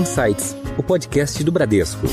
Insights, o podcast do Bradesco.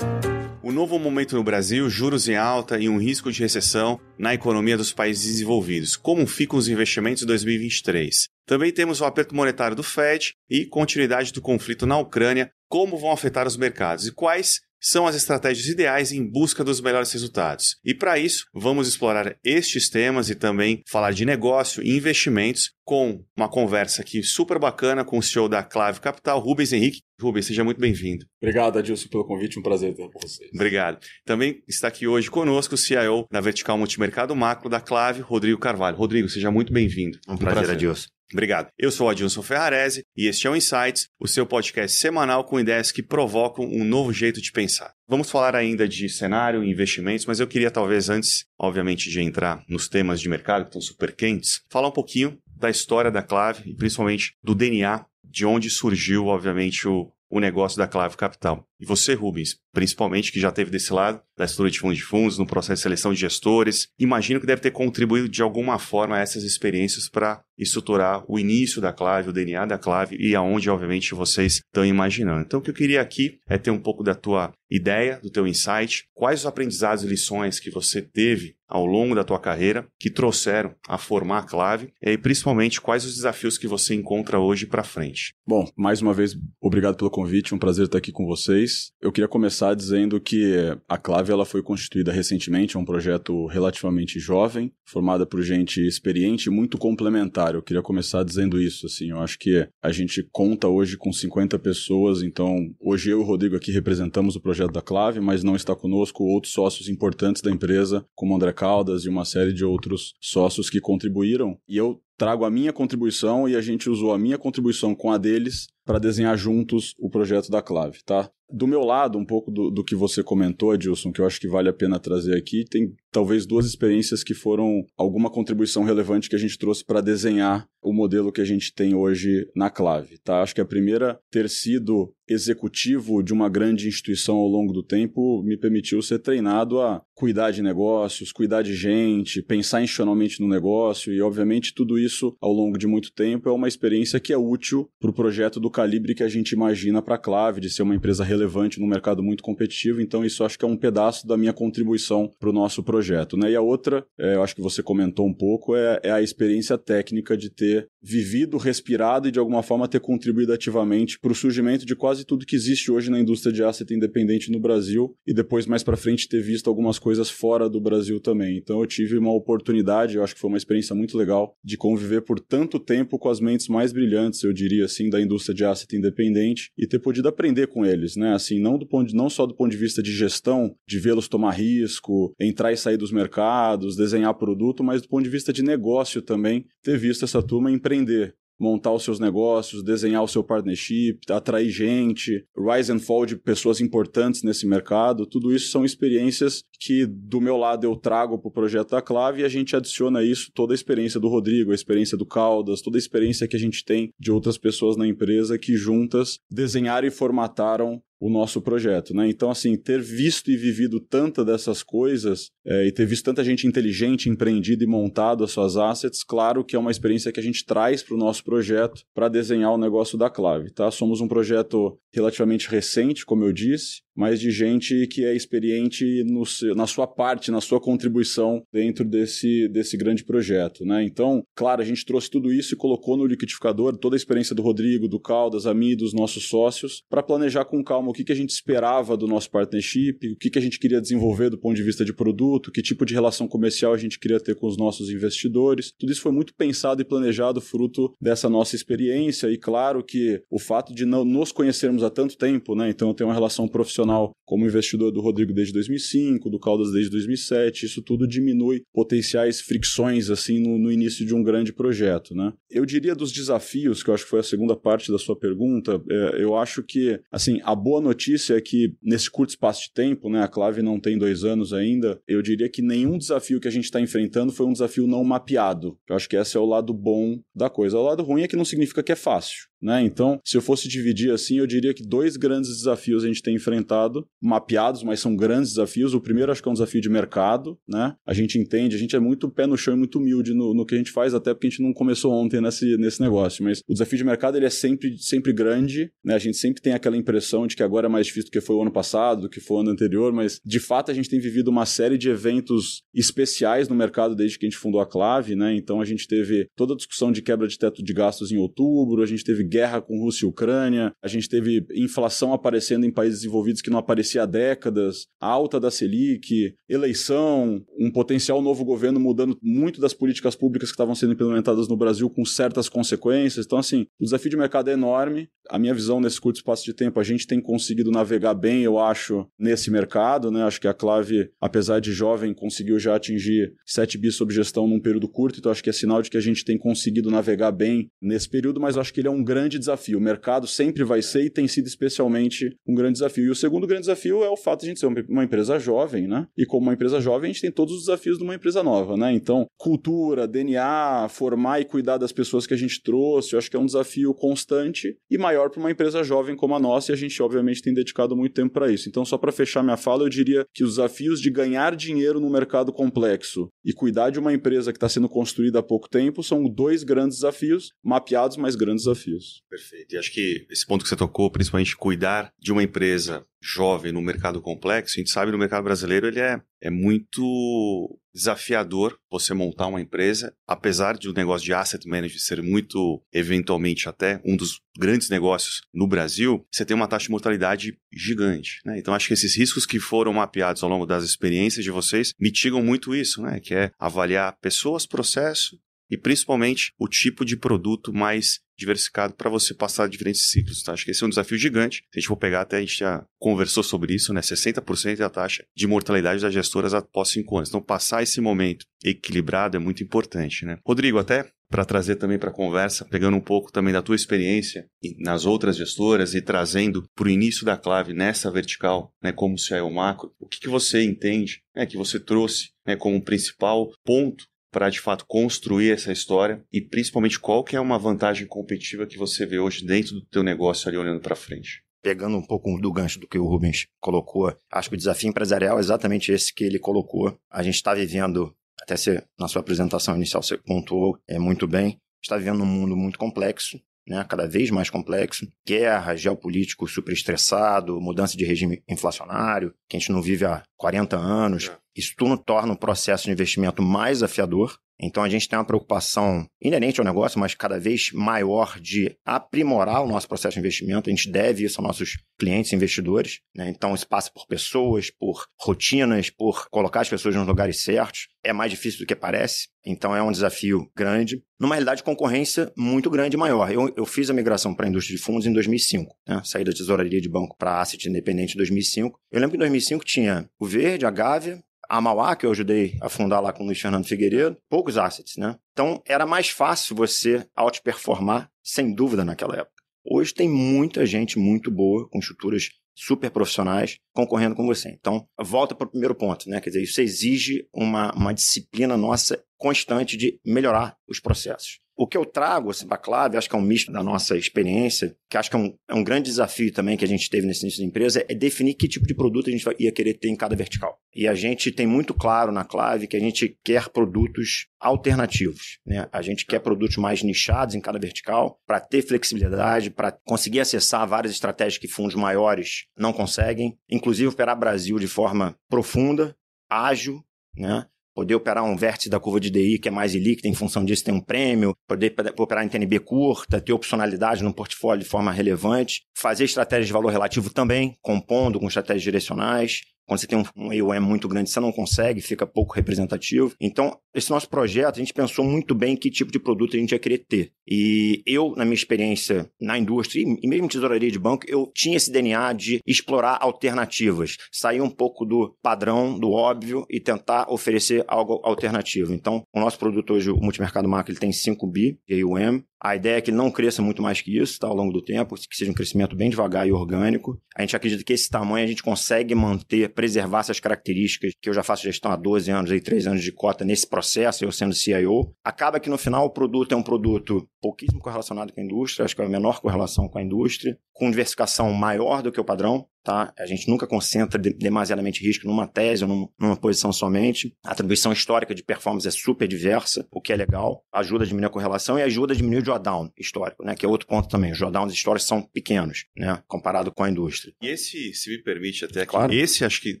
O novo momento no Brasil, juros em alta e um risco de recessão na economia dos países desenvolvidos. Como ficam os investimentos em 2023? Também temos o aperto monetário do Fed e continuidade do conflito na Ucrânia, como vão afetar os mercados e quais são as estratégias ideais em busca dos melhores resultados. E para isso, vamos explorar estes temas e também falar de negócio e investimentos com uma conversa aqui super bacana com o CEO da Clave Capital, Rubens Henrique. Rubens, seja muito bem-vindo. Obrigado, Adilson, pelo convite. Um prazer ter com vocês. Obrigado. Também está aqui hoje conosco o CIO da Vertical Multimercado Macro da Clave, Rodrigo Carvalho. Rodrigo, seja muito bem-vindo. Um, um prazer, prazer, Adilson. Obrigado. Eu sou o Adilson Ferrarese e este é o Insights, o seu podcast semanal com ideias que provocam um novo jeito de pensar. Vamos falar ainda de cenário e investimentos, mas eu queria talvez antes, obviamente, de entrar nos temas de mercado que estão super quentes, falar um pouquinho da história da Clave e principalmente do DNA, de onde surgiu, obviamente, o, o negócio da Clave Capital. E você, Rubens, principalmente que já teve desse lado da estrutura de fundos de fundos, no processo de seleção de gestores, imagino que deve ter contribuído de alguma forma a essas experiências para estruturar o início da clave, o DNA da clave e aonde, obviamente, vocês estão imaginando. Então, o que eu queria aqui é ter um pouco da tua ideia, do teu insight, quais os aprendizados e lições que você teve ao longo da tua carreira que trouxeram a formar a clave e principalmente quais os desafios que você encontra hoje para frente. Bom, mais uma vez, obrigado pelo convite, um prazer estar aqui com vocês. Eu queria começar dizendo que a clave ela foi constituída recentemente, é um projeto relativamente jovem, formada por gente experiente e muito complementar. Eu queria começar dizendo isso, assim, eu acho que a gente conta hoje com 50 pessoas, então hoje eu e o Rodrigo aqui representamos o projeto da clave, mas não está conosco outros sócios importantes da empresa, como André Caldas e uma série de outros sócios que contribuíram. E eu trago a minha contribuição e a gente usou a minha contribuição com a deles para desenhar juntos o projeto da Clave, tá? Do meu lado, um pouco do, do, que você comentou, Edilson, que eu acho que vale a pena trazer aqui, tem talvez duas experiências que foram alguma contribuição relevante que a gente trouxe para desenhar o modelo que a gente tem hoje na Clave, tá? Acho que a primeira, ter sido executivo de uma grande instituição ao longo do tempo, me permitiu ser treinado a cuidar de negócios, cuidar de gente, pensar institucionalmente no negócio e, obviamente, tudo isso ao longo de muito tempo é uma experiência que é útil para o projeto do calibre que a gente imagina para a Clave, de ser uma empresa relevante no mercado muito competitivo. Então, isso acho que é um pedaço da minha contribuição para o nosso projeto. Né? E a outra, é, eu acho que você comentou um pouco, é, é a experiência técnica de ter vivido, respirado e de alguma forma ter contribuído ativamente para o surgimento de quase tudo que existe hoje na indústria de asset independente no Brasil e depois mais para frente ter visto algumas coisas fora do Brasil também. Então eu tive uma oportunidade, eu acho que foi uma experiência muito legal de conviver por tanto tempo com as mentes mais brilhantes, eu diria assim, da indústria de asset independente e ter podido aprender com eles, né? Assim, não do ponto de, não só do ponto de vista de gestão, de vê-los tomar risco, entrar e sair dos mercados, desenhar produto, mas do ponto de vista de negócio também, ter visto essa turma empreender empreender, montar os seus negócios, desenhar o seu partnership, atrair gente, rise and fall de pessoas importantes nesse mercado, tudo isso são experiências que do meu lado eu trago para o projeto da Clave e a gente adiciona isso toda a experiência do Rodrigo, a experiência do Caldas, toda a experiência que a gente tem de outras pessoas na empresa que juntas desenharam e formataram o nosso projeto, né? Então, assim, ter visto e vivido tanta dessas coisas é, e ter visto tanta gente inteligente, empreendido e montado as suas assets, claro que é uma experiência que a gente traz para o nosso projeto para desenhar o negócio da Clave, tá? Somos um projeto relativamente recente, como eu disse, mas de gente que é experiente no, na sua parte, na sua contribuição dentro desse, desse grande projeto. Né? Então, claro, a gente trouxe tudo isso e colocou no liquidificador toda a experiência do Rodrigo, do Caldas, mim, dos nossos sócios, para planejar com calma o que, que a gente esperava do nosso partnership, o que, que a gente queria desenvolver do ponto de vista de produto, que tipo de relação comercial a gente queria ter com os nossos investidores. Tudo isso foi muito pensado e planejado fruto dessa nossa experiência e claro que o fato de não nos conhecermos há tanto tempo, né? então eu tenho uma relação profissional profissional como investidor do Rodrigo desde 2005, do Caldas desde 2007, isso tudo diminui potenciais fricções assim no, no, início de um grande projeto, né? Eu diria dos desafios, que eu acho que foi a segunda parte da sua pergunta, é, eu acho que assim a boa notícia é que nesse curto espaço de tempo, né, a Clave não tem dois anos ainda, eu diria que nenhum desafio que a gente está enfrentando foi um desafio não mapeado. Eu acho que esse é o lado bom da coisa. O lado ruim é que não significa que é fácil. Né? Então, se eu fosse dividir assim, eu diria que dois grandes desafios a gente tem enfrentado, mapeados, mas são grandes desafios. O primeiro acho que é um desafio de mercado, né? A gente entende, a gente é muito pé no chão e muito humilde no, no que a gente faz, até porque a gente não começou ontem nesse, nesse negócio, mas o desafio de mercado ele é sempre, sempre grande, né? A gente sempre tem aquela impressão de que agora é mais difícil do que foi o ano passado, do que foi o ano anterior, mas de fato a gente tem vivido uma série de eventos especiais no mercado desde que a gente fundou a Clave, né? Então a gente teve toda a discussão de quebra de teto de gastos em outubro, a gente teve guerra com Rússia e Ucrânia, a gente teve inflação aparecendo em países desenvolvidos que não aparecia há décadas, alta da Selic, eleição, um potencial novo governo mudando muito das políticas públicas que estavam sendo implementadas no Brasil com certas consequências. Então, assim, o desafio de mercado é enorme. A minha visão nesse curto espaço de tempo, a gente tem conseguido navegar bem, eu acho, nesse mercado, né? Acho que a Clave, apesar de jovem, conseguiu já atingir 7 bis sob gestão num período curto, então acho que é sinal de que a gente tem conseguido navegar bem nesse período, mas acho que ele é um grande desafio. O mercado sempre vai ser e tem sido especialmente um grande desafio. E o segundo grande desafio é o fato de a gente ser uma empresa jovem, né? E como uma empresa jovem, a gente tem todos os desafios de uma empresa nova, né? Então, cultura, DNA, formar e cuidar das pessoas que a gente trouxe, eu acho que é um desafio constante e maior para uma empresa jovem como a nossa, e a gente obviamente tem dedicado muito tempo para isso. Então, só para fechar minha fala, eu diria que os desafios de ganhar dinheiro no mercado complexo e cuidar de uma empresa que está sendo construída há pouco tempo são dois grandes desafios, mapeados, mas grandes desafios. Perfeito. E acho que esse ponto que você tocou, principalmente cuidar de uma empresa jovem no mercado complexo, a gente sabe no mercado brasileiro ele é, é muito desafiador você montar uma empresa, apesar de o negócio de asset management ser muito, eventualmente até, um dos grandes negócios no Brasil, você tem uma taxa de mortalidade gigante. Né? Então acho que esses riscos que foram mapeados ao longo das experiências de vocês mitigam muito isso, né? que é avaliar pessoas, processo e principalmente o tipo de produto mais diversificado para você passar diferentes ciclos. Tá? Acho que esse é um desafio gigante. Se a gente for pegar, até a gente já conversou sobre isso, né? 60% é a taxa de mortalidade das gestoras após 5 anos. Então, passar esse momento equilibrado é muito importante. Né? Rodrigo, até para trazer também para a conversa, pegando um pouco também da tua experiência nas outras gestoras e trazendo para o início da clave nessa vertical, né, como se é o macro, o que, que você entende né, que você trouxe né, como principal ponto para de fato construir essa história e principalmente qual que é uma vantagem competitiva que você vê hoje dentro do teu negócio ali olhando para frente? Pegando um pouco do gancho do que o Rubens colocou, acho que o desafio empresarial é exatamente esse que ele colocou. A gente está vivendo, até se na sua apresentação inicial você pontuou é, muito bem, está vivendo um mundo muito complexo, né, cada vez mais complexo, guerra, geopolítico super estressado, mudança de regime inflacionário, que a gente não vive há 40 anos. É. Isso tudo torna o processo de investimento mais afiador. Então a gente tem uma preocupação inerente ao negócio, mas cada vez maior de aprimorar o nosso processo de investimento. A gente deve isso aos nossos clientes investidores. Né? Então isso passa por pessoas, por rotinas, por colocar as pessoas nos lugares certos. É mais difícil do que parece. Então é um desafio grande. Numa realidade de concorrência muito grande e maior. Eu, eu fiz a migração para a indústria de fundos em 2005. Né? Saí da tesouraria de banco para asset independente em 2005. Eu lembro que em 2005 tinha o Verde, a Gávea, a Mauá, que eu ajudei a fundar lá com o Luiz Fernando Figueiredo, poucos assets, né? Então, era mais fácil você outperformar, sem dúvida, naquela época. Hoje tem muita gente muito boa, com estruturas super profissionais, concorrendo com você. Então, volta para o primeiro ponto, né? Quer dizer, isso exige uma, uma disciplina nossa constante de melhorar os processos. O que eu trago assim, para a Clave, acho que é um misto da nossa experiência, que acho que é um, é um grande desafio também que a gente teve nesse início da empresa, é definir que tipo de produto a gente ia querer ter em cada vertical. E a gente tem muito claro na Clave que a gente quer produtos alternativos. Né? A gente quer produtos mais nichados em cada vertical, para ter flexibilidade, para conseguir acessar várias estratégias que fundos maiores não conseguem, inclusive operar Brasil de forma profunda, ágil, né? Poder operar um vértice da curva de DI que é mais ilíquida, em função disso tem um prêmio, poder operar em TNB curta, ter opcionalidade no portfólio de forma relevante, fazer estratégias de valor relativo também, compondo com estratégias direcionais, quando você tem um, AUM muito grande, você não consegue, fica pouco representativo. Então, esse nosso projeto, a gente pensou muito bem que tipo de produto a gente ia querer ter. E eu, na minha experiência na indústria, e mesmo em tesouraria de banco, eu tinha esse DNA de explorar alternativas, sair um pouco do padrão, do óbvio e tentar oferecer algo alternativo. Então, o nosso produto hoje, o Multimercado Macro, ele tem 5 bi de AUM. A ideia é que ele não cresça muito mais que isso tá, ao longo do tempo, que seja um crescimento bem devagar e orgânico. A gente acredita que esse tamanho a gente consegue manter preservar essas características que eu já faço gestão há 12 anos e 3 anos de cota nesse processo, eu sendo CIO. Acaba que no final o produto é um produto pouquíssimo correlacionado com a indústria, acho que é a menor correlação com a indústria, com diversificação maior do que o padrão, tá? A gente nunca concentra demasiadamente risco numa tese ou numa posição somente. A atribuição histórica de performance é super diversa, o que é legal, ajuda a diminuir a correlação e ajuda a diminuir o drawdown histórico, né? Que é outro ponto também. Os drawdowns históricos são pequenos, né? Comparado com a indústria. E esse, se me permite até, claro. esse acho que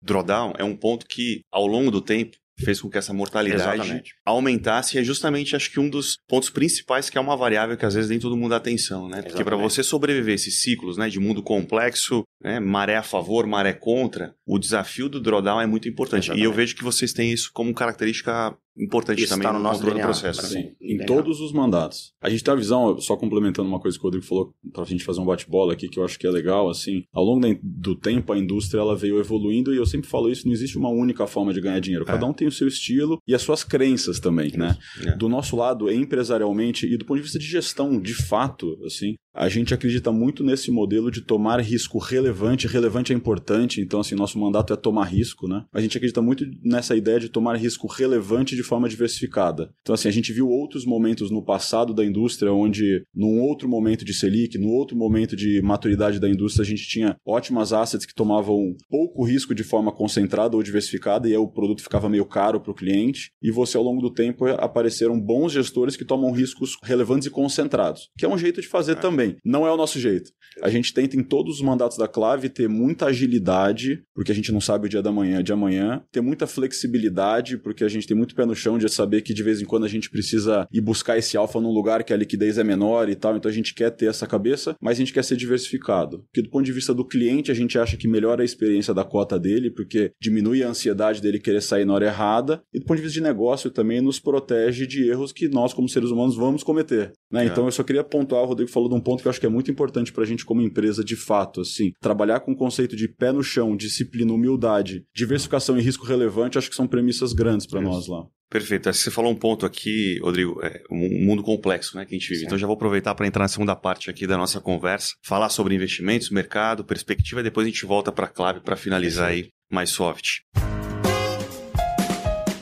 drawdown é um ponto que ao longo do tempo fez com que essa mortalidade Exatamente. aumentasse e é justamente acho que um dos pontos principais que é uma variável que às vezes nem todo mundo dá atenção, né? Porque para você sobreviver esses ciclos, né, de mundo complexo, né, maré a favor, maré contra, o desafio do drawdown é muito importante. Exatamente. E eu vejo que vocês têm isso como característica importante isso também tá no, no nosso controle DNA, do processo. Sim, em DNA. todos os mandatos. A gente tem a visão, só complementando uma coisa que o Rodrigo falou, para a gente fazer um bate-bola aqui, que eu acho que é legal, assim, ao longo do tempo a indústria ela veio evoluindo e eu sempre falo isso, não existe uma única forma de ganhar dinheiro. Cada é. um tem o seu estilo e as suas crenças também, né? É. Do nosso lado, empresarialmente e do ponto de vista de gestão, de fato, assim, a gente acredita muito nesse modelo de tomar risco relevante. Relevante é importante, então, assim, nosso mandato é tomar risco, né? A gente acredita muito nessa ideia de tomar risco relevante de forma diversificada. Então, assim, a gente viu outros momentos no passado da indústria onde, num outro momento de Selic, num outro momento de maturidade da indústria, a gente tinha ótimas assets que tomavam pouco risco de forma concentrada ou diversificada e aí o produto ficava meio caro para o cliente. E você, ao longo do tempo, apareceram bons gestores que tomam riscos relevantes e concentrados, que é um jeito de fazer é. também bem. Não é o nosso jeito. A gente tenta em todos os mandatos da clave ter muita agilidade, porque a gente não sabe o dia da manhã, de amanhã, ter muita flexibilidade, porque a gente tem muito pé no chão de saber que de vez em quando a gente precisa ir buscar esse alfa num lugar que a liquidez é menor e tal, então a gente quer ter essa cabeça, mas a gente quer ser diversificado. Porque do ponto de vista do cliente, a gente acha que melhora a experiência da cota dele, porque diminui a ansiedade dele querer sair na hora errada, e do ponto de vista de negócio também nos protege de erros que nós, como seres humanos, vamos cometer. Né? É. Então eu só queria pontuar, o Rodrigo falou de um ponto que eu acho que é muito importante para a gente como empresa de fato, assim, trabalhar com o conceito de pé no chão, disciplina, humildade, diversificação e risco relevante, acho que são premissas grandes para nós lá. Perfeito. Você falou um ponto aqui, Rodrigo, é um mundo complexo né, que a gente vive. Sim. Então já vou aproveitar para entrar na segunda parte aqui da nossa conversa, falar sobre investimentos, mercado, perspectiva, e depois a gente volta para a clave para finalizar Sim. aí mais soft.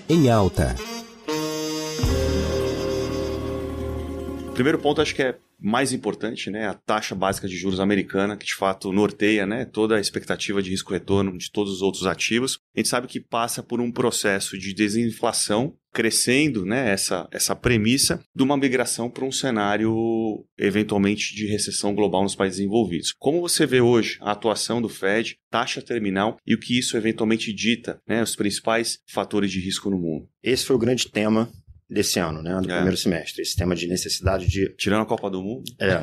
Em alta. Primeiro ponto, acho que é mais importante, né, a taxa básica de juros americana, que de fato norteia né, toda a expectativa de risco-retorno de todos os outros ativos. A gente sabe que passa por um processo de desinflação, crescendo né, essa, essa premissa de uma migração para um cenário eventualmente de recessão global nos países envolvidos. Como você vê hoje a atuação do Fed, taxa terminal e o que isso eventualmente dita, né, os principais fatores de risco no mundo? Esse foi o grande tema desse ano, né, do é. primeiro semestre. Esse tema de necessidade de... Tirando a Copa do Mundo. É,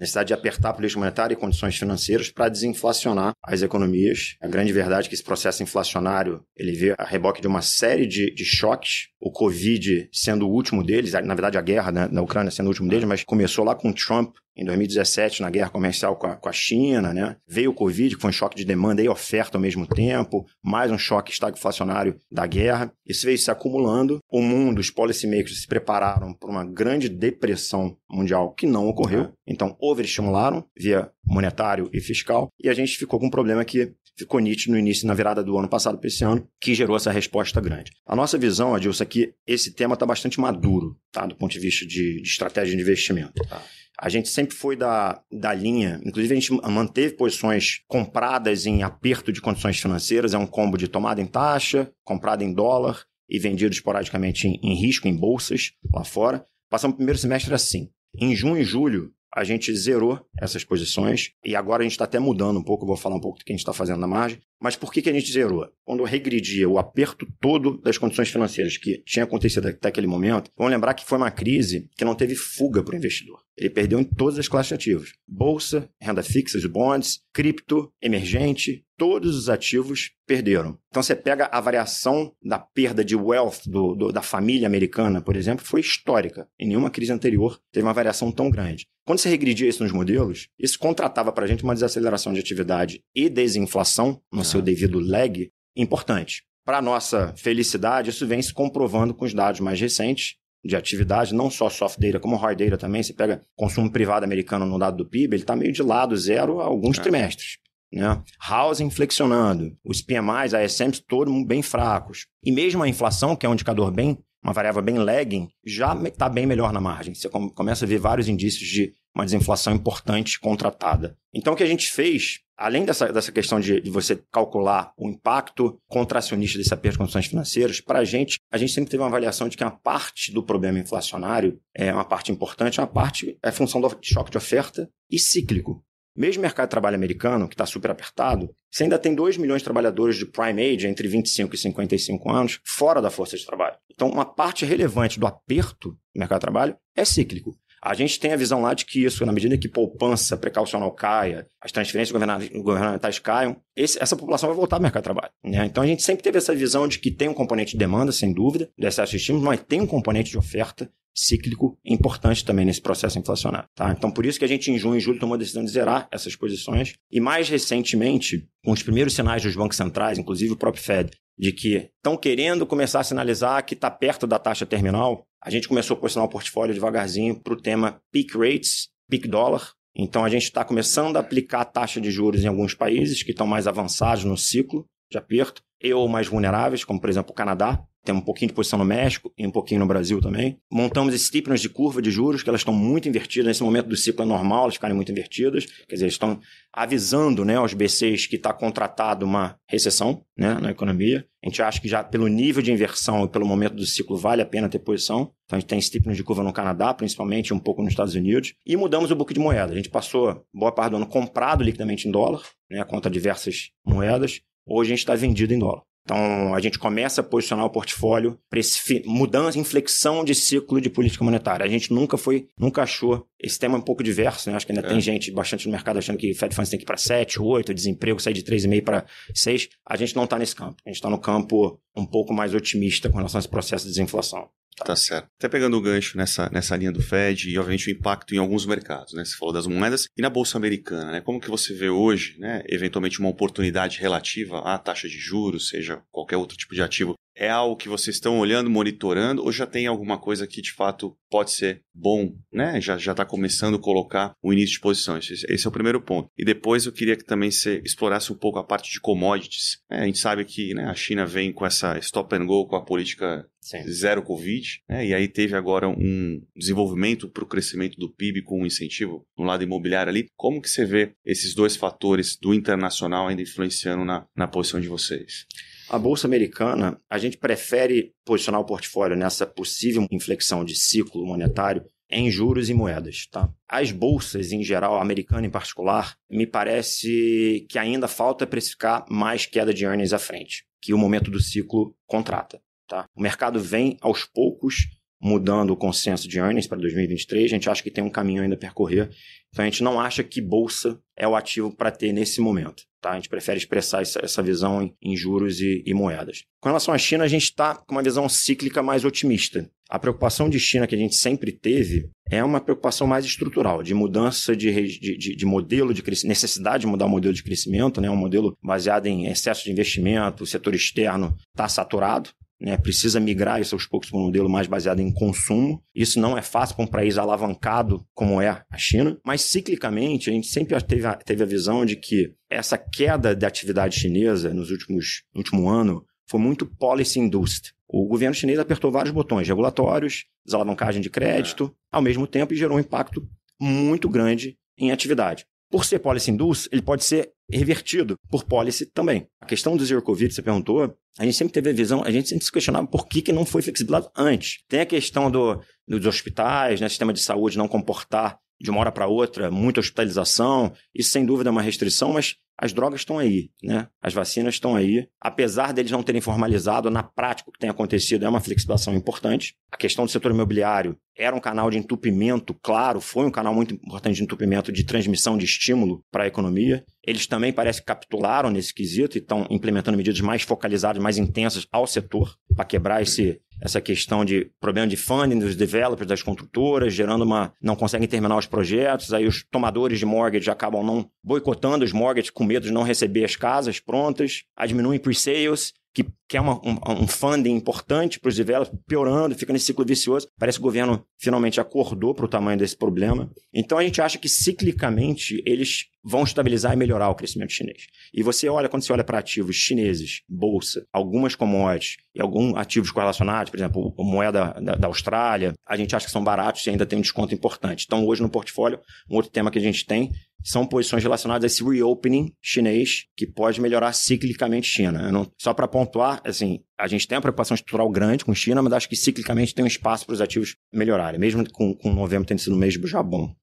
necessidade de apertar a política monetária e condições financeiras para desinflacionar as economias. A grande verdade é que esse processo inflacionário, ele veio a reboque de uma série de, de choques, o Covid sendo o último deles, na verdade a guerra né, na Ucrânia sendo o último deles, mas começou lá com Trump em 2017 na guerra comercial com a, com a, China, né? Veio o Covid, que foi um choque de demanda e oferta ao mesmo tempo, mais um choque estagflacionário da guerra. Isso veio se acumulando. O mundo, os policymakers se prepararam para uma grande depressão mundial que não ocorreu. Uhum. Então, overestimularam via monetário e fiscal. E a gente ficou com um problema que ficou nítido no início, na virada do ano passado para esse ano, que gerou essa resposta grande. A nossa visão, Adilson, é que esse tema está bastante maduro, tá? Do ponto de vista de, de estratégia de investimento. Tá? A gente sempre foi da, da linha, inclusive a gente manteve posições compradas em aperto de condições financeiras, é um combo de tomada em taxa, comprada em dólar e vendido esporadicamente em, em risco, em bolsas lá fora. Passamos o primeiro semestre assim. Em junho e julho, a gente zerou essas posições e agora a gente está até mudando um pouco, vou falar um pouco do que a gente está fazendo na margem. Mas por que, que a gente zerou? Quando regredia o aperto todo das condições financeiras que tinha acontecido até aquele momento, vamos lembrar que foi uma crise que não teve fuga para o investidor. Ele perdeu em todas as classes de ativos: bolsa, renda fixa, os bonds, cripto, emergente, todos os ativos perderam. Então você pega a variação da perda de wealth do, do, da família americana, por exemplo, foi histórica. Em nenhuma crise anterior teve uma variação tão grande. Quando você regredia isso nos modelos, isso contratava para a gente uma desaceleração de atividade e desinflação no seu devido lag importante. Para nossa felicidade, isso vem se comprovando com os dados mais recentes de atividade, não só soft data, como hard data também. Você pega consumo privado americano no dado do PIB, ele está meio de lado zero há alguns é. trimestres. Né? Housing flexionando, os PMIs, ASMs, todos bem fracos. E mesmo a inflação, que é um indicador bem, uma variável bem lagging, já está bem melhor na margem. Você começa a ver vários indícios de uma desinflação importante contratada. Então, o que a gente fez, além dessa, dessa questão de, de você calcular o impacto contracionista desse aperto de condições financeiras, para a gente, a gente sempre teve uma avaliação de que uma parte do problema inflacionário é uma parte importante, uma parte é função do choque de oferta e cíclico. Mesmo mercado de trabalho americano, que está super apertado, você ainda tem 2 milhões de trabalhadores de prime age, entre 25 e 55 anos, fora da força de trabalho. Então, uma parte relevante do aperto do mercado de trabalho é cíclico. A gente tem a visão lá de que isso, na medida que poupança precaucional caia, as transferências governamentais caiam, esse, essa população vai voltar ao mercado de trabalho. Né? Então a gente sempre teve essa visão de que tem um componente de demanda, sem dúvida, do excesso de estímulo, mas tem um componente de oferta cíclico importante também nesse processo inflacionário. Tá? Então, por isso que a gente, em junho e julho, tomou a decisão de zerar essas posições. E mais recentemente, com os primeiros sinais dos bancos centrais, inclusive o próprio Fed, de que estão querendo começar a sinalizar que está perto da taxa terminal, a gente começou a posicionar o portfólio devagarzinho para o tema peak rates, peak dollar. Então a gente está começando a aplicar a taxa de juros em alguns países que estão mais avançados no ciclo de aperto, e ou mais vulneráveis, como por exemplo o Canadá. Tem um pouquinho de posição no México e um pouquinho no Brasil também. Montamos steepness de curva de juros, que elas estão muito invertidas. Nesse momento do ciclo é normal elas ficarem muito invertidas. Quer dizer, estão avisando né, aos BCs que está contratado uma recessão né, na economia. A gente acha que já pelo nível de inversão e pelo momento do ciclo vale a pena ter posição. Então a gente tem steepness de curva no Canadá, principalmente, um pouco nos Estados Unidos. E mudamos o book de moeda. A gente passou boa parte do ano comprado liquidamente em dólar, né, contra diversas moedas. Hoje a gente está vendido em dólar. Então, a gente começa a posicionar o portfólio para esse mudança, inflexão de ciclo de política monetária. A gente nunca foi, nunca achou. Esse tema é um pouco diverso, né? Acho que ainda é. tem gente bastante no mercado achando que Fed Funds tem que ir para 7, 8, desemprego sai de 3,5 para 6. A gente não está nesse campo. A gente está no campo um pouco mais otimista com relação a esse processo de desinflação. Tá certo. Até pegando o gancho nessa, nessa linha do Fed e, obviamente, o impacto em alguns mercados, né? Você falou das moedas e na Bolsa Americana, né? Como que você vê hoje, né? Eventualmente uma oportunidade relativa à taxa de juros, seja qualquer outro tipo de ativo, é algo que vocês estão olhando, monitorando, ou já tem alguma coisa que de fato pode ser bom, né? Já está começando a colocar o início de posições. Esse é o primeiro ponto. E depois eu queria que também você explorasse um pouco a parte de commodities. É, a gente sabe que né, a China vem com essa stop and go, com a política Sim. zero Covid, né? e aí teve agora um desenvolvimento para o crescimento do PIB com um incentivo no lado imobiliário ali. Como que você vê esses dois fatores do internacional ainda influenciando na, na posição de vocês? A bolsa americana, a gente prefere posicionar o portfólio nessa possível inflexão de ciclo monetário em juros e moedas, tá? As bolsas em geral, a americana em particular, me parece que ainda falta precificar mais queda de earnings à frente, que o momento do ciclo contrata, tá? O mercado vem aos poucos mudando o consenso de earnings para 2023, a gente acha que tem um caminho ainda a percorrer, então a gente não acha que bolsa é o ativo para ter nesse momento. Tá? A gente prefere expressar essa, visão em, em juros e, e, moedas. Com relação à China, a gente está com uma visão cíclica mais otimista. A preocupação de China que a gente sempre teve é uma preocupação mais estrutural, de mudança de, de, de, de modelo de crescimento, necessidade de mudar o modelo de crescimento, né? um modelo baseado em excesso de investimento, o setor externo está saturado, né, precisa migrar isso aos poucos para um modelo mais baseado em consumo. Isso não é fácil para um país alavancado como é a China, mas ciclicamente a gente sempre teve a, teve a visão de que essa queda da atividade chinesa nos últimos no último ano foi muito policy induced. O governo chinês apertou vários botões regulatórios, desalavancagem de crédito, é. ao mesmo tempo e gerou um impacto muito grande em atividade. Por ser policy induced, ele pode ser revertido por policy também. A questão do zero covid, você perguntou, a gente sempre teve a visão, a gente sempre se questionava por que, que não foi flexibilizado antes. Tem a questão do, dos hospitais, né, sistema de saúde não comportar de uma hora para outra muita hospitalização, isso sem dúvida é uma restrição, mas as drogas estão aí, né? As vacinas estão aí. Apesar deles não terem formalizado, na prática o que tem acontecido é uma flexibilização importante. A questão do setor imobiliário era um canal de entupimento, claro, foi um canal muito importante de entupimento, de transmissão de estímulo para a economia. Eles também parece que capitularam nesse quesito e estão implementando medidas mais focalizadas, mais intensas ao setor para quebrar esse, essa questão de problema de funding dos developers, das construtoras, gerando uma. não conseguem terminar os projetos, aí os tomadores de mortgage acabam não boicotando os mortgages com medo de não receber as casas prontas, diminuem pre-sales, que quer uma, um, um funding importante para os developers, piorando, fica nesse ciclo vicioso. Parece que o governo finalmente acordou para o tamanho desse problema. Então a gente acha que ciclicamente eles vão estabilizar e melhorar o crescimento chinês. E você olha, quando você olha para ativos chineses, bolsa, algumas commodities e alguns ativos correlacionados, por exemplo, a moeda da, da, Austrália, a gente acha que são baratos e ainda tem um desconto importante. Então, hoje no portfólio, um outro tema que a gente tem são posições relacionadas a esse reopening chinês que pode melhorar ciclicamente China. Não, só para pontuar, assim, a gente tem uma preocupação estrutural grande com China, mas acho que ciclicamente tem um espaço para os ativos melhorarem, mesmo com, com novembro tendo sido um mês já bom.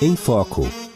Em Foco.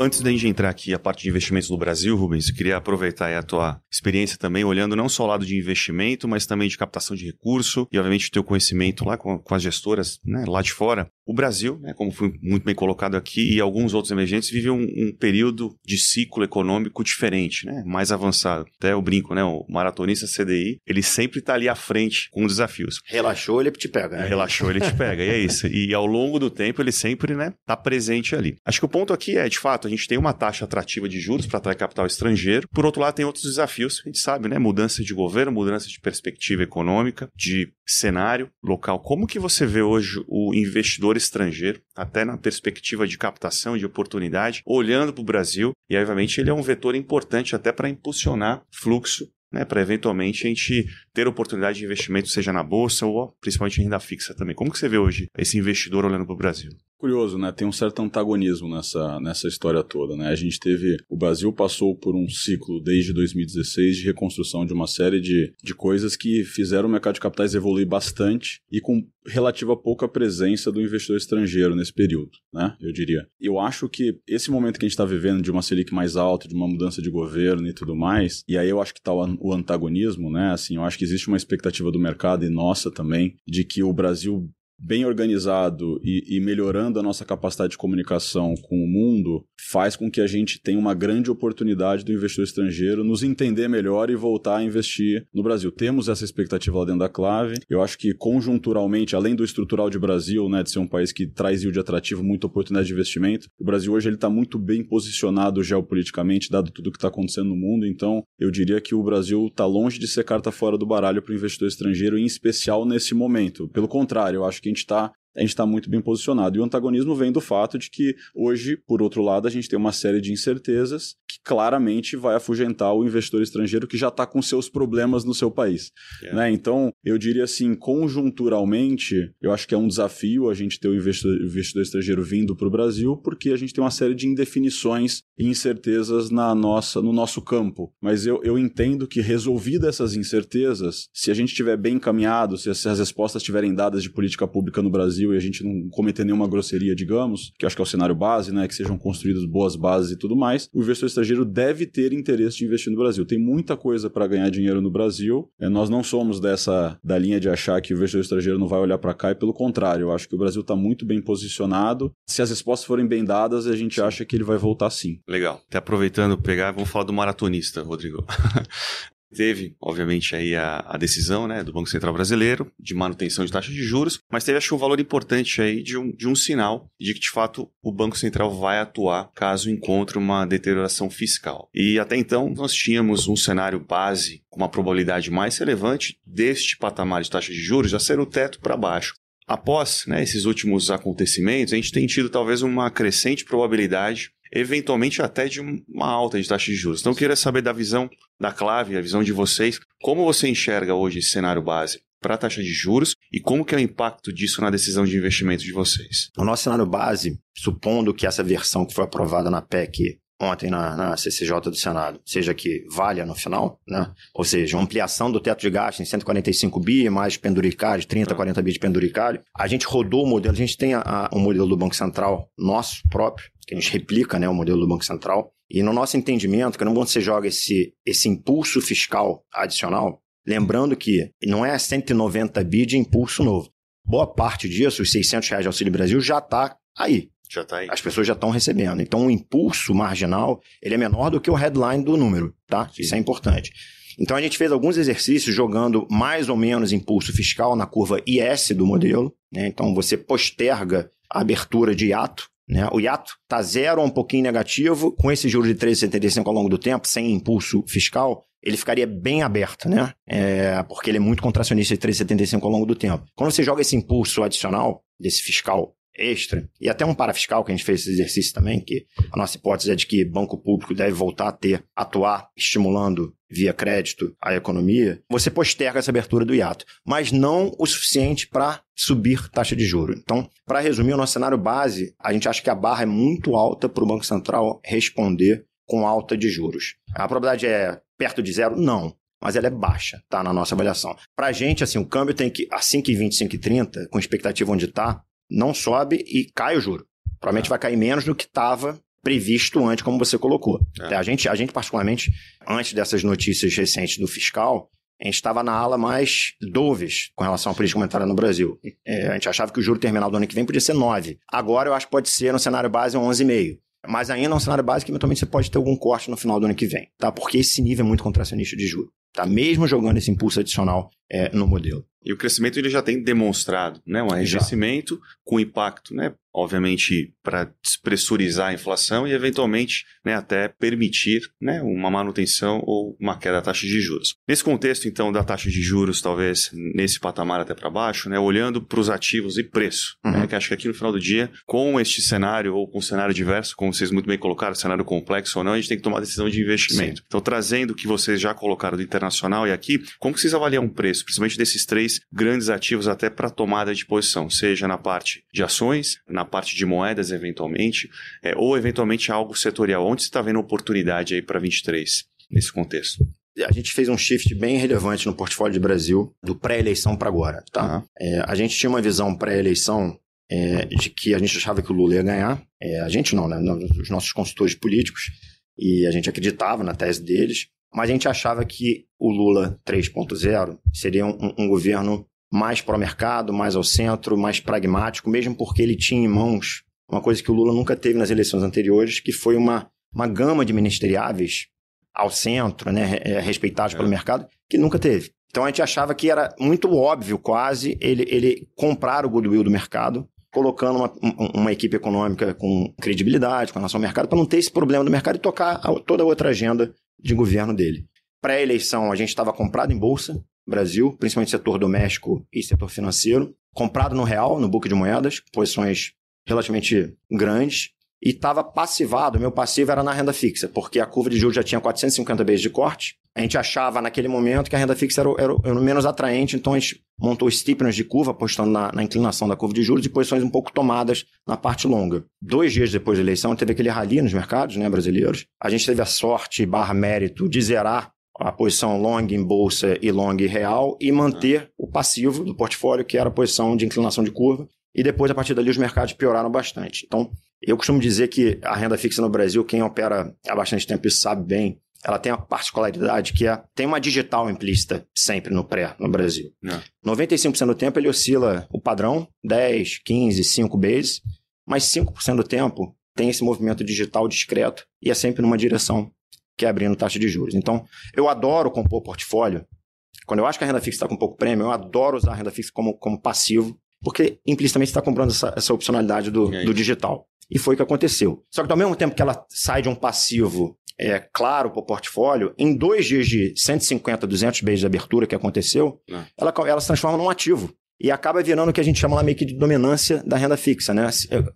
Antes da gente entrar aqui a parte de investimentos no Brasil, Rubens, eu queria aproveitar a tua experiência também, olhando não só o lado de investimento, mas também de captação de recurso e, obviamente, o teu conhecimento lá com, com as gestoras né, lá de fora. O Brasil, né, como foi muito bem colocado aqui, e alguns outros emergentes vivem um, um, período de ciclo econômico diferente, né, mais avançado. Até eu brinco, né, o maratonista CDI, ele sempre está ali à frente com desafios. Relaxou, ele te pega. Né? Relaxou, ele te pega, e é isso. E ao longo do tempo, ele sempre né, tá presente ali. Acho que o ponto aqui é, de fato, a gente tem uma taxa atrativa de juros para atrair capital estrangeiro. Por outro lado, tem outros desafios, a gente sabe, né, mudança de governo, mudança de perspectiva econômica, de cenário local. Como que você vê hoje o investidor estrangeiro, até na perspectiva de captação de oportunidade, olhando para o Brasil, e obviamente ele é um vetor importante até para impulsionar fluxo né, para eventualmente a gente ter oportunidade de investimento, seja na bolsa ou principalmente em renda fixa também. Como que você vê hoje esse investidor olhando para o Brasil? Curioso, né? Tem um certo antagonismo nessa, nessa história toda, né? A gente teve... O Brasil passou por um ciclo desde 2016 de reconstrução de uma série de, de coisas que fizeram o mercado de capitais evoluir bastante e com relativa pouca presença do investidor estrangeiro nesse período, né? Eu diria. Eu acho que esse momento que a gente está vivendo de uma Selic mais alta, de uma mudança de governo e tudo mais, e aí eu acho que está o, antagonismo, né? Assim, eu acho que existe uma expectativa do mercado e nossa também de que o Brasil bem organizado e, e, melhorando a nossa capacidade de comunicação com o mundo, faz com que a gente tenha uma grande oportunidade do investidor estrangeiro nos entender melhor e voltar a investir no Brasil. Temos essa expectativa lá dentro da clave. Eu acho que conjunturalmente, além do estrutural de Brasil, né, de ser um país que traz yield atrativo, muita oportunidade de investimento, o Brasil hoje ele está muito bem posicionado geopoliticamente, dado tudo que está acontecendo no mundo. Então, eu diria que o Brasil está longe de ser carta fora do baralho para o investidor estrangeiro, em especial nesse momento. Pelo contrário, eu acho que a gente está a gente está muito bem posicionado. E o antagonismo vem do fato de que hoje, por outro lado, a gente tem uma série de incertezas que claramente vai afugentar o investidor estrangeiro que já está com seus problemas no seu país. Yeah. Né? Então, eu diria assim, conjunturalmente, eu acho que é um desafio a gente ter o investidor, investidor estrangeiro vindo para o Brasil, porque a gente tem uma série de indefinições incertezas na nossa, no nosso campo. Mas eu, eu entendo que resolvidas essas incertezas, se a gente estiver bem encaminhado, se as respostas estiverem dadas de política pública no Brasil, e a gente não cometer nenhuma grosseria, digamos, que acho que é o cenário base, né, que sejam construídas boas bases e tudo mais, o investidor estrangeiro deve ter interesse de investir no Brasil. Tem muita coisa para ganhar dinheiro no Brasil. É, nós não somos dessa da linha de achar que o investidor estrangeiro não vai olhar para cá e pelo contrário, eu acho que o Brasil está muito bem posicionado. Se as respostas forem bem dadas, a gente acha que ele vai voltar sim. Legal. Até aproveitando pegar, vamos falar do maratonista, Rodrigo. Teve, obviamente, aí a, a, decisão né, do Banco Central Brasileiro de manutenção de taxa de juros, mas teve, acho, um valor importante aí de um, de um sinal de que, de fato, o Banco Central vai atuar caso encontre uma deterioração fiscal. E até então, nós tínhamos um cenário base com uma probabilidade mais relevante deste patamar de taxa de juros já ser o teto para baixo. Após né, esses últimos acontecimentos, a gente tem tido talvez uma crescente probabilidade eventualmente até de uma alta de taxa de juros. Então, eu queria saber da visão da Clave, a visão de vocês, como você enxerga hoje esse cenário base para a taxa de juros e como que é o impacto disso na decisão de investimento de vocês? O nosso cenário base, supondo que essa versão que foi aprovada na PEC ontem na, na, CCJ do Senado, seja que valha no final, né? Ou seja, ampliação do teto de gasto em 145 bi, mais penduricários, 30, 40 bi de penduricário. A gente rodou o modelo, a gente tem o modelo do Banco Central nosso próprio, que a gente replica né, o modelo do Banco Central. E no nosso entendimento, que não você joga esse, esse impulso fiscal adicional, lembrando que não é 190 bi de impulso novo. Boa parte disso, os 600 reais de Auxílio Brasil, já está aí. Já está aí. As pessoas já estão recebendo. Então, o impulso marginal ele é menor do que o headline do número, tá? Sim. Isso é importante. Então, a gente fez alguns exercícios jogando mais ou menos impulso fiscal na curva IS do modelo. Né? Então, você posterga a abertura de ato Né? O hiato está zero ou um pouquinho negativo, com esse juro de 13,75 ao longo do tempo, sem impulso fiscal, ele ficaria bem aberto, né? É, porque ele é muito contracionista de 3,75 ao longo do tempo. Quando você joga esse impulso adicional desse fiscal extra, e até um parafiscal, que a gente fez esse exercício também, que a nossa hipótese é de que banco público deve voltar a ter, atuar estimulando via crédito a economia, você posterga essa abertura do hiato, mas não o suficiente para subir taxa de juro. Então, para resumir, o nosso cenário base, a gente acha que a barra é muito alta para o Banco Central responder com alta de juros. A probabilidade é perto de zero? Não. Mas ela é baixa, tá? Na nossa avaliação. Para a gente, assim, o câmbio tem que, a 5,20, 5,30, com expectativa onde está, não sobe e cai o juro. Provavelmente é. vai cair menos do que estava previsto antes, como você colocou. É. A, gente, a gente, particularmente, antes dessas notícias recentes do fiscal, a gente estava na ala mais doves com relação à política monetária no Brasil. É, a gente achava que o juro terminal do ano que vem podia ser 9. Agora eu acho que pode ser, no cenário base, 11,5. Mas ainda é um cenário base que eventualmente você pode ter algum corte no final do ano que vem, tá? Porque esse nível é muito contracionista de juros, tá? Mesmo jogando esse impulso adicional é, no modelo. E o crescimento ele já tem demonstrado, né? Um arrefecimento com impacto, né? Obviamente para despressurizar a inflação e eventualmente, né, até permitir, né, uma manutenção ou uma queda da taxa de juros. Nesse contexto, então, da taxa de juros, talvez nesse patamar até para baixo, né, olhando para os ativos e preço, né, uhum. né, que acho que aqui no final do dia, com este cenário ou com um cenário diverso, como vocês muito bem colocaram, cenário complexo ou não, a gente tem que tomar decisão de investimento. Sim. Então, trazendo o que vocês já colocaram do internacional e aqui, como vocês avaliam o preço, principalmente desses três grandes ativos até para tomada de posição, seja na parte de ações, na parte de moedas eventualmente, é, ou eventualmente algo setorial. Onde você está vendo oportunidade aí para 23 nesse contexto? a gente fez um shift bem relevante no portfólio de Brasil, do pré-eleição para agora. Tá? Uhum. É, a gente tinha uma visão pré-eleição é, de que a gente achava que o Lula ia ganhar. É, a gente não, né? Os nossos consultores políticos. E a gente acreditava na tese deles. Mas a gente achava que o Lula 3.0 seria um, um governo mais pró-mercado, mais ao centro, mais pragmático, mesmo porque ele tinha em mãos uma coisa que o Lula nunca teve nas eleições anteriores, que foi uma, uma gama de ministeriáveis ao centro, né, é, respeitados é. pelo mercado, que nunca teve. Então a gente achava que era muito óbvio, quase, ele, ele comprar o goodwill do mercado, colocando uma, uma equipe econômica com credibilidade com relação ao mercado, para não ter esse problema do mercado e tocar toda a outra agenda de governo dele. Pré-eleição, a gente estava comprado em bolsa, Brasil, principalmente setor doméstico e setor financeiro, comprado no real, no book de moedas, posições relativamente grandes, e estava passivado, meu passivo era na renda fixa, porque a curva de juros já tinha 450 vezes de corte. A gente achava naquele momento que a renda fixa era, era, menos atraente, então a gente montou steepness de curva, apostando na, na, inclinação da curva de juros e posições um pouco tomadas na parte longa. Dois dias depois da eleição, teve aquele rally nos mercados né, brasileiros. A gente teve a sorte barra mérito de zerar a posição long em bolsa e long real e manter o passivo do portfólio, que era a posição de inclinação de curva. E depois, a partir dali, os mercados pioraram bastante. Então, eu costumo dizer que a renda fixa no Brasil, quem opera há bastante tempo e sabe bem, ela tem a particularidade que é, tem uma digital implícita sempre no pré, no Brasil. É. 95% do tempo ele oscila o padrão, 10, 15, 5 bases, mas 5% do tempo tem esse movimento digital discreto e é sempre numa direção que é abrindo taxa de juros. Então, eu adoro compor portfólio. Quando eu acho que a renda fixa está com pouco prêmio, eu adoro usar a renda fixa como, como passivo, porque implicitamente está comprando essa, essa opcionalidade do, do digital. E foi o que aconteceu. Só que ao mesmo tempo que ela sai de um passivo é, claro para o portfólio, em dois dias de 150, 200 beijos de abertura que aconteceu, é. ela, ela se transforma num ativo. E acaba virando o que a gente chama lá meio que de dominância da renda fixa, né?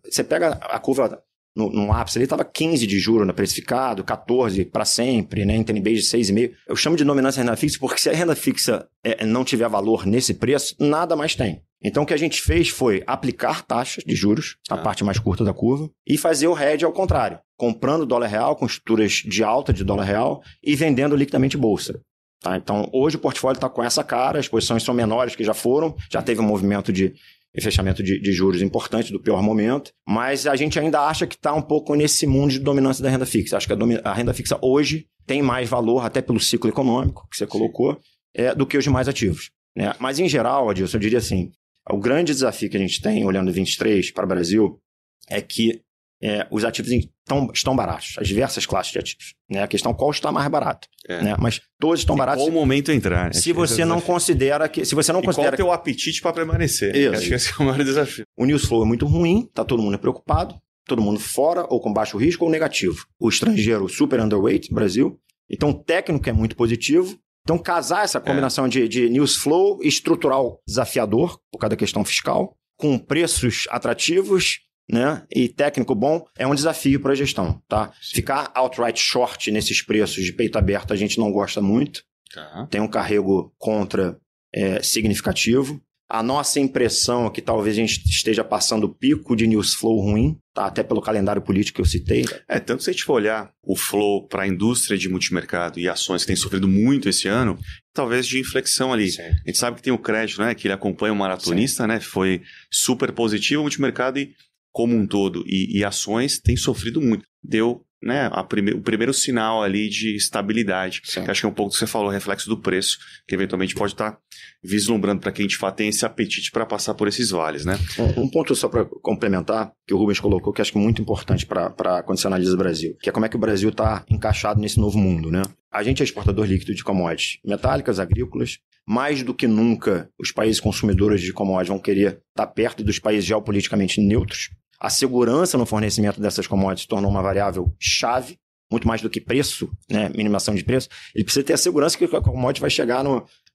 Você pega a curva no, no ápice ali, estava 15 de juro no precificado, 14 para sempre, né? Em TNB de 6,5. Eu chamo de dominância da renda fixa porque se a renda fixa é, não tiver valor nesse preço, nada mais tem. Então, o que a gente fez foi aplicar taxas de juros, a ah. parte mais curta da curva, e fazer o hedge ao contrário, comprando dólar real com estruturas de alta de dólar real e vendendo liquidamente bolsa. Tá? Então, hoje o portfólio está com essa cara, as posições são menores que já foram, já teve um movimento de fechamento de, de juros importante do pior momento, mas a gente ainda acha que está um pouco nesse mundo de dominância da renda fixa. Acho que a, a, renda fixa hoje tem mais valor, até pelo ciclo econômico que você colocou, é, do que os demais ativos. Né? Mas, em geral, Adilson, eu diria assim, o grande desafio que a gente tem, olhando 23 para o Brasil, é que é, os ativos estão, estão baratos, as diversas classes de ativos. Né? A questão qual está mais barato. É. Né? Mas todos estão baratos. Qual o momento entrar? Né? Se você não considera que. Se você não e considera. Qual é o teu apetite para permanecer? Isso. Acho que esse é o maior desafio. O news flow é muito ruim, está todo mundo preocupado. todo mundo fora ou com baixo risco ou negativo. O estrangeiro super underweight, Brasil. Então o técnico é muito positivo. Então casar essa combinação é. de, de news flow estrutural desafiador, por causa da questão fiscal, com preços atrativos né? E técnico bom é um desafio para a gestão, tá? Ficar outright short nesses preços de peito aberto a gente não gosta muito. Tá. Tem um carrego contra é, significativo. A nossa impressão é que talvez a gente esteja passando o pico de news flow ruim, tá? até pelo calendário político que eu citei. É, tanto se a gente for olhar o flow para a indústria de multimercado e ações que tem sofrido muito esse ano, talvez de inflexão ali. Sim. A gente sabe que tem o crédito, né? Que ele acompanha o maratonista, Sim. né? Foi super positivo o multimercado e como um todo e, e ações têm sofrido muito. Deu né, prime o primeiro sinal ali de estabilidade. Que acho que é um pouco que você falou, reflexo do preço, que eventualmente pode estar tá vislumbrando para quem de fato tem esse apetite para passar por esses vales. Né? Um, um ponto só para complementar, que o Rubens colocou, que acho que é muito importante para quando você analisa o Brasil, que é como é que o Brasil está encaixado nesse novo mundo. Né? A gente é exportador líquido de commodities metálicas, agrícolas. Mais do que nunca, os países consumidores de commodities vão querer estar tá perto dos países geopoliticamente neutros. A segurança no fornecimento dessas commodities tornou uma variável chave, muito mais do que preço, né, minimação de preço. Ele precisa ter a segurança que a commodity vai chegar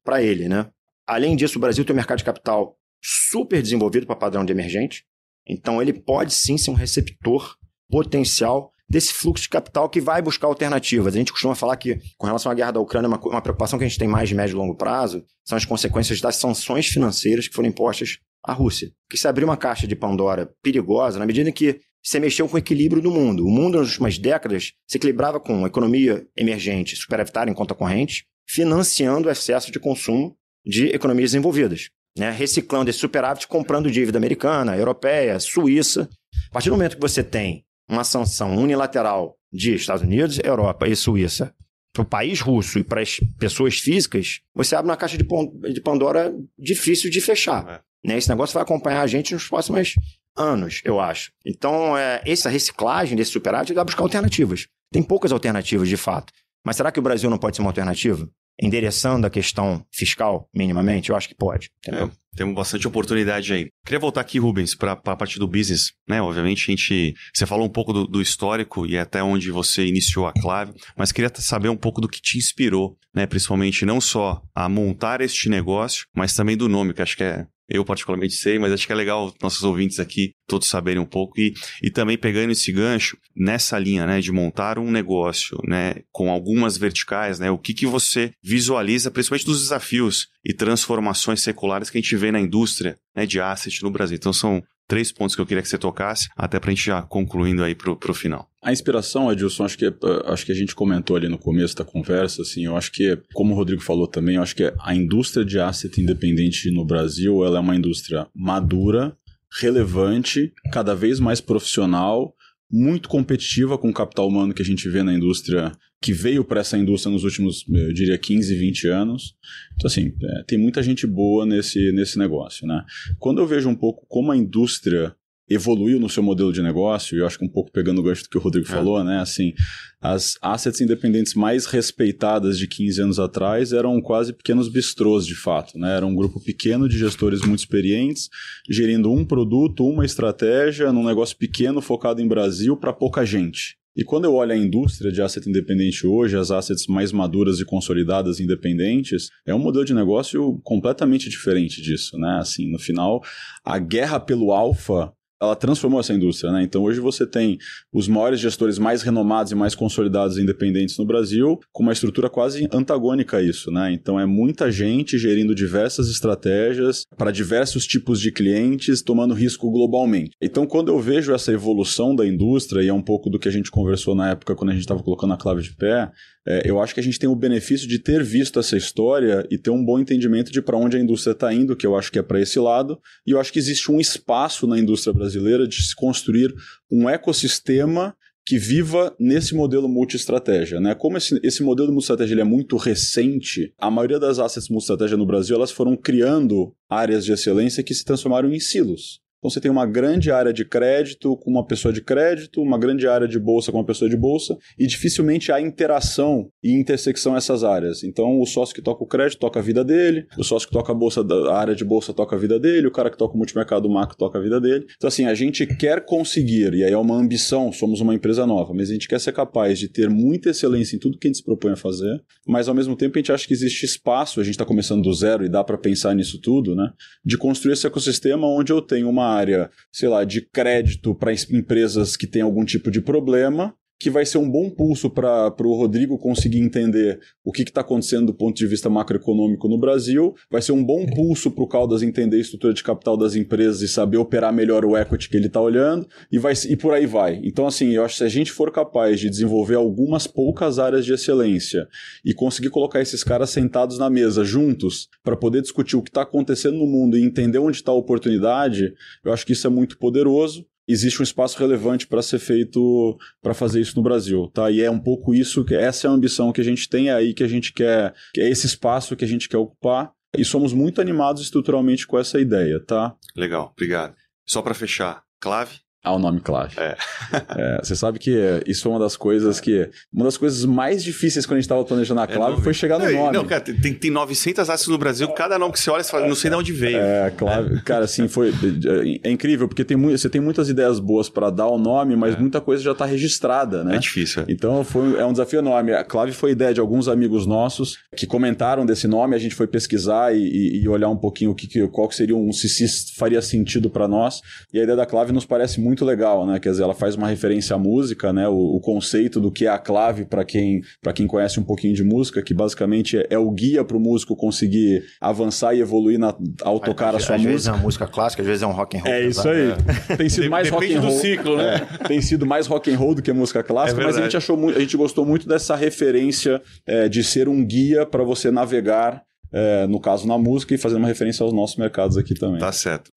para ele, né? Além disso, o Brasil tem um mercado de capital super desenvolvido para padrão de emergente. Então, ele pode sim ser um receptor potencial desse fluxo de capital que vai buscar alternativas. A gente costuma falar que, com relação à guerra da Ucrânia, uma, uma preocupação que a gente tem mais de médio e longo prazo são as consequências das sanções financeiras que foram impostas a Rússia. Que se abriu uma caixa de Pandora perigosa na medida em que se mexeu com o equilíbrio do mundo. O mundo, nas últimas décadas, se equilibrava com economia emergente superavitária em conta corrente, financiando o excesso de consumo de economias desenvolvidas. Né? Reciclando esse superávit, comprando dívida americana, europeia, suíça. A partir do momento que você tem uma sanção unilateral de Estados Unidos, Europa e Suíça para o país russo e para as pessoas físicas, você abre uma caixa de Pandora difícil de fechar. É. Né? Esse negócio vai acompanhar a gente nos próximos anos, eu acho. Então, é, essa reciclagem desse superávit vai buscar alternativas. Tem poucas alternativas, de fato. Mas será que o Brasil não pode ser uma alternativa? Endereçando a questão fiscal, minimamente? Eu acho que pode. É, temos bastante oportunidade aí. Queria voltar aqui, Rubens, para a parte do business. Né? Obviamente, a gente. Você falou um pouco do, do, histórico e até onde você iniciou a clave, mas queria saber um pouco do que te inspirou, né? Principalmente não só a montar este negócio, mas também do nome, que acho que é eu particularmente sei, mas acho que é legal nossos ouvintes aqui todos saberem um pouco e, e também pegando esse gancho nessa linha, né, de montar um negócio, né, com algumas verticais, né, o que que você visualiza, principalmente dos desafios e transformações seculares que a gente vê na indústria, né, de asset no Brasil. Então são três pontos que eu queria que você tocasse, até para a gente já concluindo aí para o final. A inspiração, Adilson, acho que, é, acho que a gente comentou ali no começo da conversa, assim, eu acho que, como o Rodrigo falou também, eu acho que a indústria de asset independente no Brasil, ela é uma indústria madura, relevante, cada vez mais profissional, muito competitiva com o capital humano que a gente vê na indústria, que veio para essa indústria nos últimos, eu diria, 15, 20 anos. Então, assim, é, tem muita gente boa nesse, nesse negócio, né? Quando eu vejo um pouco como a indústria evoluiu no seu modelo de negócio, e eu acho que um pouco pegando o gancho do que o Rodrigo é. falou, né? Assim, as assets independentes mais respeitadas de 15 anos atrás eram quase pequenos bistrôs, de fato, né? Era um grupo pequeno de gestores muito experientes, gerindo um produto, uma estratégia, num negócio pequeno focado em Brasil para pouca gente. E quando eu olho a indústria de asset independente hoje, as assets mais maduras e consolidadas independentes, é um modelo de negócio completamente diferente disso, né? Assim, no final, a guerra pelo alfa ela transformou essa indústria, né? Então hoje você tem os maiores gestores mais renomados e mais consolidados e independentes no Brasil, com uma estrutura quase antagônica a isso, né? Então é muita gente gerindo diversas estratégias para diversos tipos de clientes, tomando risco globalmente. Então quando eu vejo essa evolução da indústria, e é um pouco do que a gente conversou na época quando a gente estava colocando a clave de pé, é, eu acho que a gente tem o benefício de ter visto essa história e ter um bom entendimento de para onde a indústria está indo, que eu acho que é para esse lado, e eu acho que existe um espaço na indústria brasileira de se construir um ecossistema que viva nesse modelo multi-estratégia. Né? Como esse, esse modelo multi-estratégia é muito recente, a maioria das assets multi-estratégia no Brasil elas foram criando áreas de excelência que se transformaram em silos. Então você tem uma grande área de crédito com uma pessoa de crédito, uma grande área de bolsa com uma pessoa de bolsa, e dificilmente há interação e intersecção essas áreas. Então o sócio que toca o crédito toca a vida dele, o sócio que toca a bolsa, a área de bolsa toca a vida dele, o cara que toca o multimercado macro toca a vida dele. Então assim, a gente quer conseguir, e aí é uma ambição, somos uma empresa nova, mas a gente quer ser capaz de ter muita excelência em tudo que a gente se propõe a fazer, mas ao mesmo tempo a gente acha que existe espaço, a gente está começando do zero e dá para pensar nisso tudo, né? De construir esse ecossistema onde eu tenho uma área, sei lá, de crédito para empresas que têm algum tipo de problema que vai ser um bom pulso para o Rodrigo conseguir entender o que está acontecendo do ponto de vista macroeconômico no Brasil, vai ser um bom pulso para o Caldas entender a estrutura de capital das empresas e saber operar melhor o equity que ele está olhando, e, vai, e por aí vai. Então, assim, eu acho que se a gente for capaz de desenvolver algumas poucas áreas de excelência e conseguir colocar esses caras sentados na mesa juntos para poder discutir o que está acontecendo no mundo e entender onde está a oportunidade, eu acho que isso é muito poderoso existe um espaço relevante para ser feito para fazer isso no Brasil, tá? E é um pouco isso que essa é a ambição que a gente tem é aí que a gente quer, que é esse espaço que a gente quer ocupar e somos muito animados estruturalmente com essa ideia, tá? Legal, obrigado. Só para fechar, clave ao nome Clave. É. é, você sabe que isso é uma das coisas que. Uma das coisas mais difíceis quando a gente estava planejando a é Clave é foi chegar no nome. Não, cara, tem, tem 900 asses no Brasil, cada nome que você olha, você fala, não sei de onde veio. É, Clave. Cara, assim, foi. É, é incrível, porque tem, você tem muitas ideias boas para dar o nome, mas é. muita coisa já está registrada, né? É difícil. Então foi, é um desafio enorme. A Clave foi ideia de alguns amigos nossos que comentaram desse nome, a gente foi pesquisar e, e olhar um pouquinho o que, qual que seria um. se, se faria sentido para nós. E a ideia da Clave nos parece muito legal, né? Quer dizer, ela faz uma referência à música, né? O, o conceito do que é a clave para quem, quem conhece um pouquinho de música, que basicamente é, é o guia para o músico conseguir avançar e evoluir na, ao tocar a sua às música. Às vezes é uma música clássica, às vezes é um rock and roll. É isso aí. É. Tem sido mais rock and roll. do ciclo, né? É, tem sido mais rock and roll do que música clássica, é mas a gente achou muito, a gente gostou muito dessa referência é, de ser um guia para você navegar é, no caso na música e fazer uma referência aos nossos mercados aqui também. Tá certo.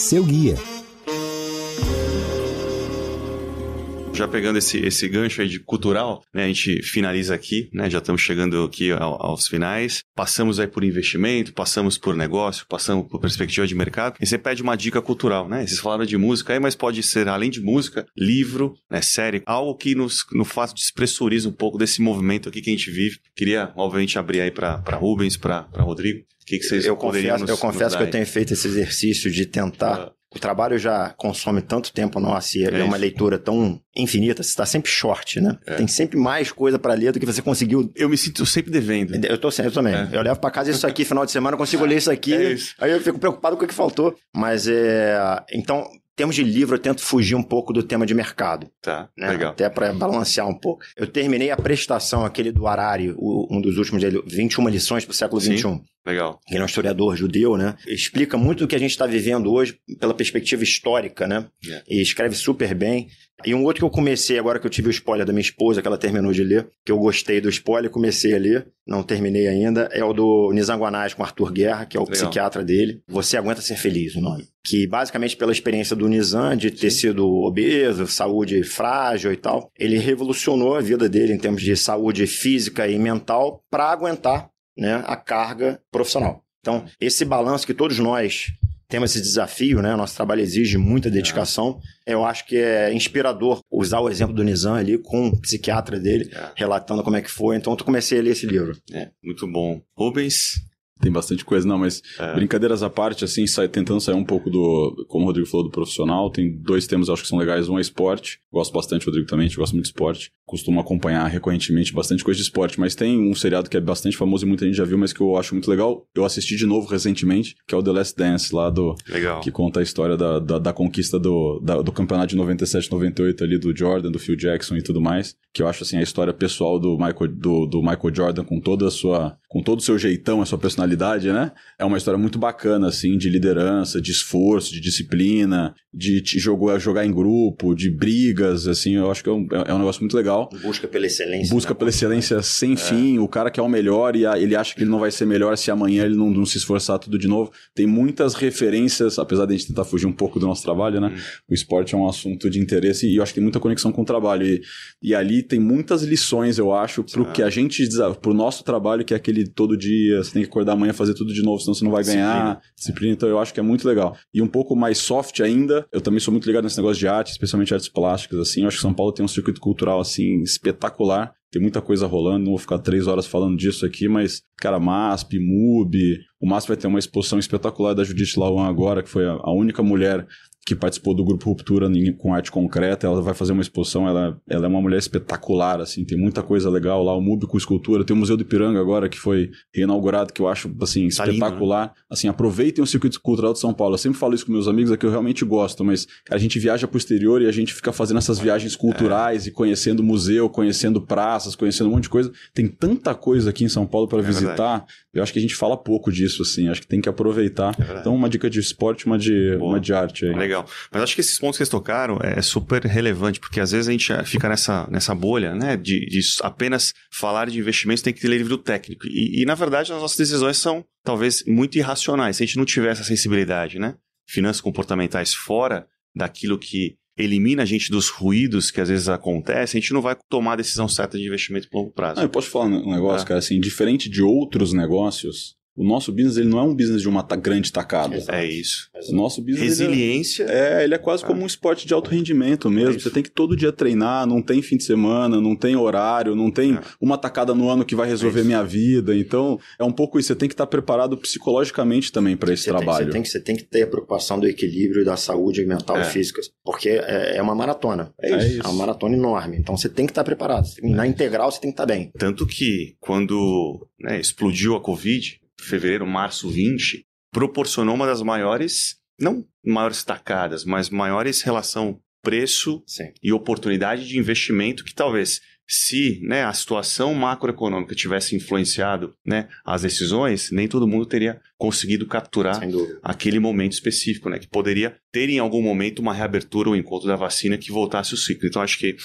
Seu guia. Já pegando esse, esse gancho aí de cultural, né, a gente finaliza aqui, né, já estamos chegando aqui ao, aos finais, passamos aí por investimento, passamos por negócio, passamos por perspectiva de mercado, e você pede uma dica cultural, né, vocês falaram de música aí, mas pode ser, além de música, livro, né, série, algo que nos, nos faz despressuriza um pouco desse movimento aqui que a gente vive. Queria, obviamente, abrir aí para Rubens, para Rodrigo. O que, que vocês eu confesso, nos, eu confesso que eu tenho feito esse exercício de tentar uh, o trabalho já consome tanto tempo nosso e é, é uma leitura tão infinita, você está sempre short, né? É. Tem sempre mais coisa para ler do que você conseguiu. Eu me sinto sempre devendo. Eu tô sempre, eu também. É. Eu levo para casa isso aqui final de semana, eu consigo ler isso aqui. É isso. Aí eu fico preocupado com o que faltou. Mas é. Então, termos de livro, eu tento fugir um pouco do tema de mercado. Tá, né? legal. Até para balancear um pouco. Eu terminei a prestação, aquele do Harari, o, um dos últimos dele, 21 lições para o século XXI. Legal. Ele é um historiador judeu, né? Explica muito do que a gente está vivendo hoje pela perspectiva histórica, né? Yeah. E escreve super bem. E um outro que eu comecei agora que eu tive o spoiler da minha esposa, que ela terminou de ler, que eu gostei do spoiler, comecei a ler, não terminei ainda, é o do Nizanguanais com Arthur Guerra, que é o Legal. psiquiatra dele. Você aguenta ser feliz, o nome. Que basicamente pela experiência do Nizam de ter Sim. sido obeso, saúde frágil e tal, ele revolucionou a vida dele em termos de saúde física e mental para aguentar né, a carga profissional. Então, esse balanço que todos nós temos esse desafio, né? Nosso trabalho exige muita dedicação. É. Eu acho que é inspirador usar o exemplo do Nizam ali com o psiquiatra dele, é. relatando como é que foi. Então, eu comecei a ler esse livro. É, muito bom. Rubens, tem bastante coisa, não, mas é. brincadeiras à parte, assim, sai, tentando sair um pouco do, como o Rodrigo falou, do profissional. Tem dois temas acho que são legais. Um é esporte. Gosto bastante, Rodrigo também, a gente gosta muito de esporte. Costumo acompanhar recorrentemente bastante coisa de esporte, mas tem um seriado que é bastante famoso e muita gente já viu, mas que eu acho muito legal. Eu assisti de novo recentemente, que é o The Last Dance, lá do. Legal. Que conta a história da, da, da conquista do, da, do campeonato de 97, 98 ali, do Jordan, do Phil Jackson e tudo mais. Que eu acho, assim, a história pessoal do Michael, do, do Michael Jordan com toda a sua. com todo o seu jeitão, a sua personalidade, né? é uma história muito bacana, assim, de liderança, de esforço, de disciplina, de, de jogar, jogar em grupo, de brigas, assim, eu acho que é um, é um negócio muito legal. Busca pela excelência. Busca né? pela excelência sem é. fim, o cara que é o melhor e ele acha que ele não vai ser melhor se amanhã ele não, não, se esforçar tudo de novo. Tem muitas referências, apesar de a gente tentar fugir um pouco do nosso trabalho, né? Hum. O esporte é um assunto de interesse e eu acho que tem muita conexão com o trabalho. E, e ali tem muitas lições, eu acho, pro ah. que a gente, pro nosso trabalho, que é aquele todo dia, você tem que acordar amanhã fazer tudo de novo, senão você não vai ganhar. Disciplina. Disciplina, então eu acho que é muito legal. E um pouco mais soft ainda, eu também sou muito ligado nesse negócio de arte, especialmente artes plásticas, assim. Eu acho que São Paulo tem um circuito cultural, assim, espetacular. Tem muita coisa rolando, não vou ficar três horas falando disso aqui, mas, cara, MASP, MUB, o MASP vai ter uma exposição espetacular da Judith Lawan agora, que foi a única mulher que participou do grupo Ruptura com arte concreta, ela vai fazer uma exposição, ela, ela é uma mulher espetacular, assim, tem muita coisa legal lá, o MUB com escultura, tem o Museu do Ipiranga agora, que foi reinaugurado, que eu acho, assim, tá espetacular. Lindo, né? Assim, aproveitem o circuito cultural de São Paulo, eu sempre falo isso com meus amigos, é que eu realmente gosto, mas a gente viaja pro exterior e a gente fica fazendo essas viagens culturais é. e conhecendo museu, conhecendo praças, conhecendo um monte de coisa. Tem tanta coisa aqui em São Paulo para é visitar, verdade. Eu acho que a gente fala pouco disso, assim, acho que tem que aproveitar. É então, uma dica de esporte, uma de, uma de arte aí. Legal. Mas acho que esses pontos que eles tocaram é super relevante, porque às vezes a gente fica nessa, nessa bolha, né, de, de apenas falar de investimentos, tem que ter livro técnico. E, e, na verdade, as nossas decisões são talvez muito irracionais. Se a gente não tiver essa sensibilidade, né, finanças comportamentais fora daquilo que elimina a gente dos ruídos que às vezes acontecem, a gente não vai tomar a decisão certa de investimento a longo prazo. Ah, eu posso falar um negócio, é. cara, assim, diferente de outros negócios, o nosso business ele não é um business de uma grande tacada. Exato. É isso. O nosso business. Resiliência. Ele é, é, ele é quase como um esporte de alto rendimento mesmo. É você tem que todo dia treinar, não tem fim de semana, não tem horário, não tem é. uma tacada no ano que vai resolver é minha vida. Então, é um pouco isso. Você tem que estar preparado psicologicamente também para esse você trabalho. Tem, você, tem que, você tem que ter a preocupação do equilíbrio da saúde mental e física. Porque é, uma maratona. É isso. É uma maratona enorme. Então, você tem que estar preparado. Na integral, você tem que estar bem. Tanto que, quando né, explodiu a Covid, fevereiro, março 20, proporcionou uma das maiores, não maiores tacadas, mas maiores relação preço Sim. e oportunidade de investimento que talvez se né, a situação macroeconômica tivesse influenciado né, as decisões, nem todo mundo teria conseguido capturar aquele momento específico, né, que poderia ter em algum momento uma reabertura ou encontro da vacina que voltasse o ciclo. Então, acho que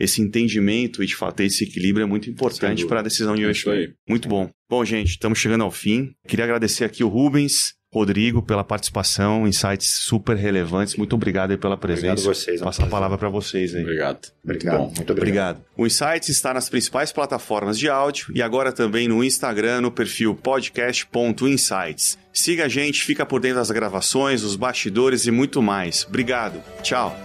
esse entendimento e, de fato, esse equilíbrio é muito importante para a decisão de investimento. Muito bom. Bom, gente, estamos chegando ao fim. Queria agradecer aqui o Rubens, Rodrigo, pela participação, insights super relevantes. Muito obrigado aí pela presença. Obrigado a vocês. Passar a palavra para vocês aí. Obrigado. Obrigado. Muito, muito obrigado. O Insights está nas principais plataformas de áudio e agora também no Instagram, no perfil podcast.insights. Siga a gente, fica por dentro das gravações, dos bastidores e muito mais. Obrigado. Tchau.